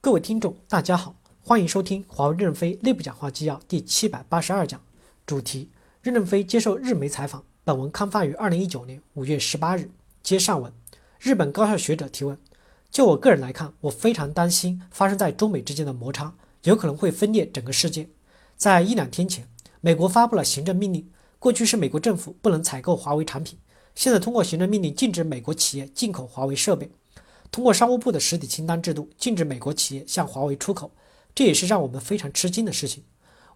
各位听众，大家好，欢迎收听华为任正非内部讲话纪要第七百八十二讲，主题：任正非接受日媒采访。本文刊发于二零一九年五月十八日。接上文，日本高校学者提问：就我个人来看，我非常担心发生在中美之间的摩擦，有可能会分裂整个世界。在一两天前，美国发布了行政命令，过去是美国政府不能采购华为产品，现在通过行政命令禁止美国企业进口华为设备。通过商务部的实体清单制度，禁止美国企业向华为出口，这也是让我们非常吃惊的事情。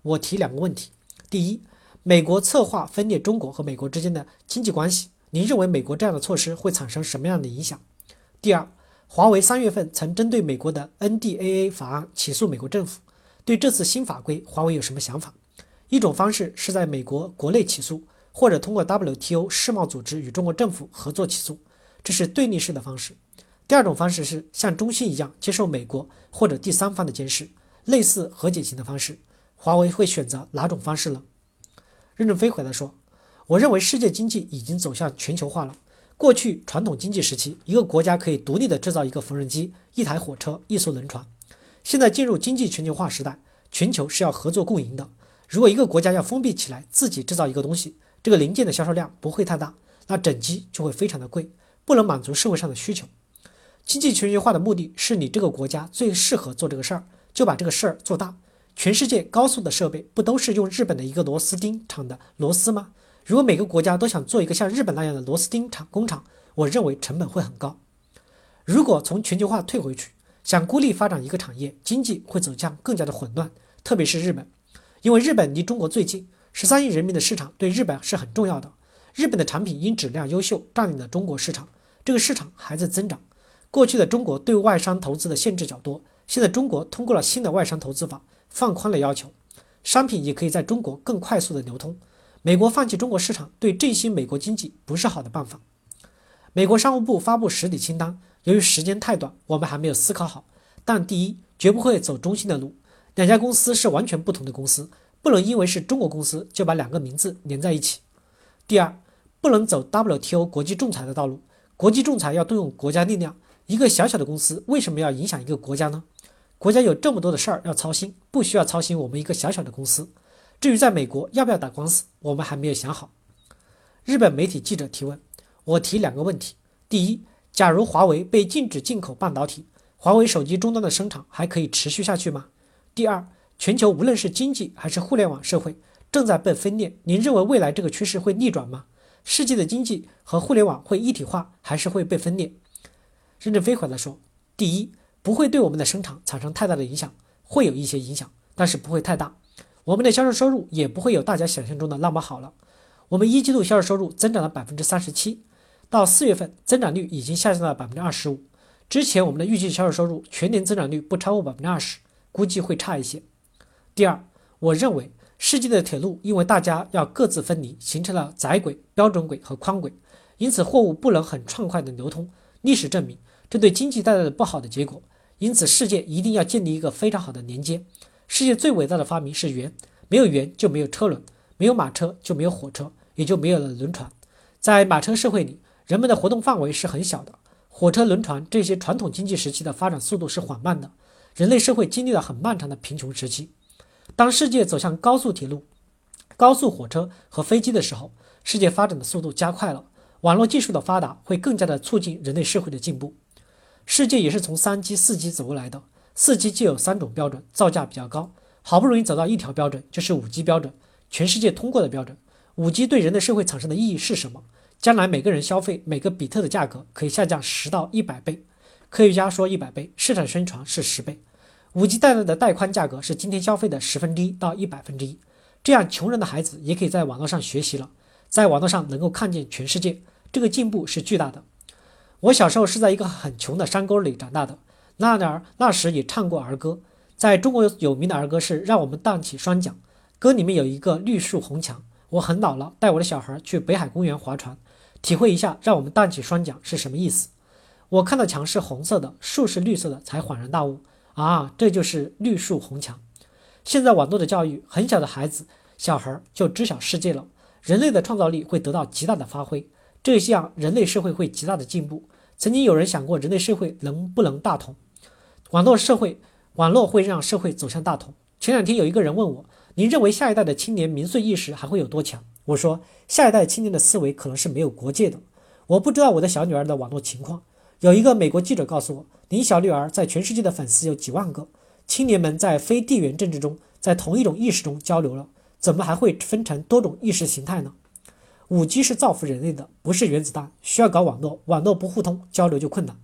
我提两个问题：第一，美国策划分裂中国和美国之间的经济关系，您认为美国这样的措施会产生什么样的影响？第二，华为三月份曾针对美国的 NDAA 法案起诉美国政府，对这次新法规，华为有什么想法？一种方式是在美国国内起诉，或者通过 WTO 世贸组织与中国政府合作起诉，这是对立式的方式。第二种方式是像中兴一样接受美国或者第三方的监视，类似和解型的方式。华为会选择哪种方式呢？任正非回答说：“我认为世界经济已经走向全球化了。过去传统经济时期，一个国家可以独立的制造一个缝纫机、一台火车、一艘轮船。现在进入经济全球化时代，全球是要合作共赢的。如果一个国家要封闭起来，自己制造一个东西，这个零件的销售量不会太大，那整机就会非常的贵，不能满足社会上的需求。”经济全球化的目的是你这个国家最适合做这个事儿，就把这个事儿做大。全世界高速的设备不都是用日本的一个螺丝钉厂的螺丝吗？如果每个国家都想做一个像日本那样的螺丝钉厂工厂，我认为成本会很高。如果从全球化退回去，想孤立发展一个产业，经济会走向更加的混乱。特别是日本，因为日本离中国最近，十三亿人民的市场对日本是很重要的。日本的产品因质量优秀，占领了中国市场，这个市场还在增长。过去的中国对外商投资的限制较多，现在中国通过了新的外商投资法，放宽了要求，商品也可以在中国更快速的流通。美国放弃中国市场，对振兴美国经济不是好的办法。美国商务部发布实体清单，由于时间太短，我们还没有思考好。但第一，绝不会走中兴的路，两家公司是完全不同的公司，不能因为是中国公司就把两个名字连在一起。第二，不能走 WTO 国际仲裁的道路，国际仲裁要动用国家力量。一个小小的公司为什么要影响一个国家呢？国家有这么多的事儿要操心，不需要操心我们一个小小的公司。至于在美国要不要打官司，我们还没有想好。日本媒体记者提问，我提两个问题：第一，假如华为被禁止进口半导体，华为手机终端的生产还可以持续下去吗？第二，全球无论是经济还是互联网社会正在被分裂，您认为未来这个趋势会逆转吗？世界的经济和互联网会一体化，还是会被分裂？任正非回答说：“第一，不会对我们的生产产生太大的影响，会有一些影响，但是不会太大。我们的销售收入也不会有大家想象中的那么好了。我们一季度销售收入增长了百分之三十七，到四月份增长率已经下降到百分之二十五。之前我们的预计销售收入全年增长率不超过百分之二十，估计会差一些。第二，我认为世界的铁路因为大家要各自分离，形成了窄轨、标准轨和宽轨，因此货物不能很畅快的流通。历史证明。”这对经济带来了不好的结果，因此世界一定要建立一个非常好的连接。世界最伟大的发明是圆，没有圆就没有车轮，没有马车就没有火车，也就没有了轮船。在马车社会里，人们的活动范围是很小的，火车、轮船这些传统经济时期的发展速度是缓慢的，人类社会经历了很漫长的贫穷时期。当世界走向高速铁路、高速火车和飞机的时候，世界发展的速度加快了，网络技术的发达会更加的促进人类社会的进步。世界也是从三 G、四 G 走过来的。四 G 就有三种标准，造价比较高，好不容易走到一条标准，就是五 G 标准，全世界通过的标准。五 G 对人类社会产生的意义是什么？将来每个人消费每个比特的价格可以下降十到一百倍。科学家说一百倍，市场宣传是十倍。五 G 带来的带宽价格是今天消费的十分之一到一百分之一。这样，穷人的孩子也可以在网络上学习了，在网络上能够看见全世界，这个进步是巨大的。我小时候是在一个很穷的山沟里长大的，那儿那时也唱过儿歌。在中国有名的儿歌是《让我们荡起双桨》，歌里面有一个绿树红墙。我很老了，带我的小孩去北海公园划船，体会一下“让我们荡起双桨”是什么意思。我看到墙是红色的，树是绿色的，才恍然大悟啊，这就是绿树红墙。现在网络的教育，很小的孩子小孩就知晓世界了，人类的创造力会得到极大的发挥，这样人类社会会极大的进步。曾经有人想过，人类社会能不能大同？网络社会网络会让社会走向大同。前两天有一个人问我，您认为下一代的青年民粹意识还会有多强？我说，下一代青年的思维可能是没有国界的。我不知道我的小女儿的网络情况。有一个美国记者告诉我，您小女儿在全世界的粉丝有几万个。青年们在非地缘政治中，在同一种意识中交流了，怎么还会分成多种意识形态呢？五 G 是造福人类的，不是原子弹，需要搞网络，网络不互通，交流就困难。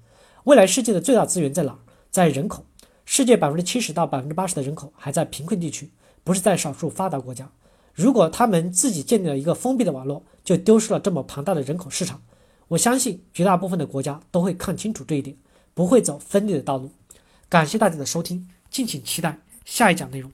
未来世界的最大资源在哪？在人口。世界百分之七十到百分之八十的人口还在贫困地区，不是在少数发达国家。如果他们自己建立了一个封闭的网络，就丢失了这么庞大的人口市场。我相信绝大部分的国家都会看清楚这一点，不会走分裂的道路。感谢大家的收听。敬请期待下一讲内容。